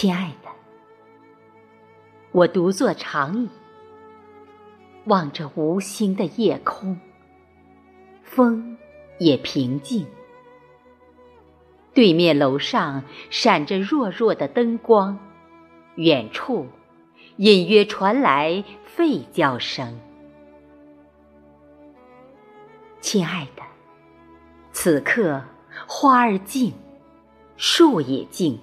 亲爱的，我独坐长椅，望着无星的夜空，风也平静。对面楼上闪着弱弱的灯光，远处隐约传来吠叫声。亲爱的，此刻花儿静，树也静。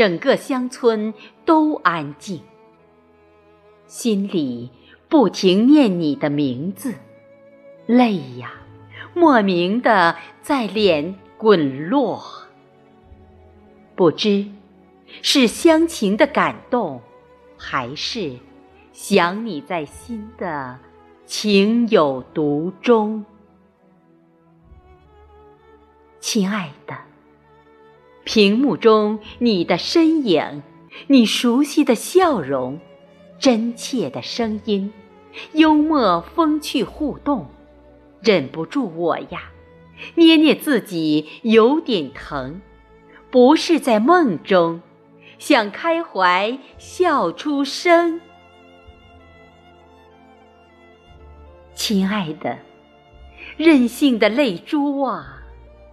整个乡村都安静，心里不停念你的名字，泪呀，莫名的在脸滚落。不知是乡情的感动，还是想你在心的情有独钟，亲爱的。屏幕中你的身影，你熟悉的笑容，真切的声音，幽默风趣互动，忍不住我呀，捏捏自己有点疼，不是在梦中，想开怀笑出声。亲爱的，任性的泪珠啊，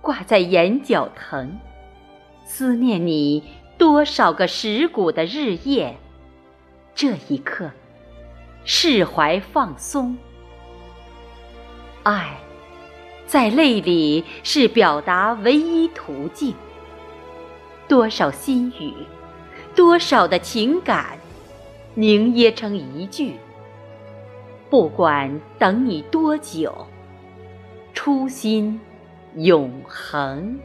挂在眼角疼。思念你多少个蚀骨的日夜，这一刻释怀放松。爱在泪里是表达唯一途径。多少心语，多少的情感，凝噎成一句。不管等你多久，初心永恒。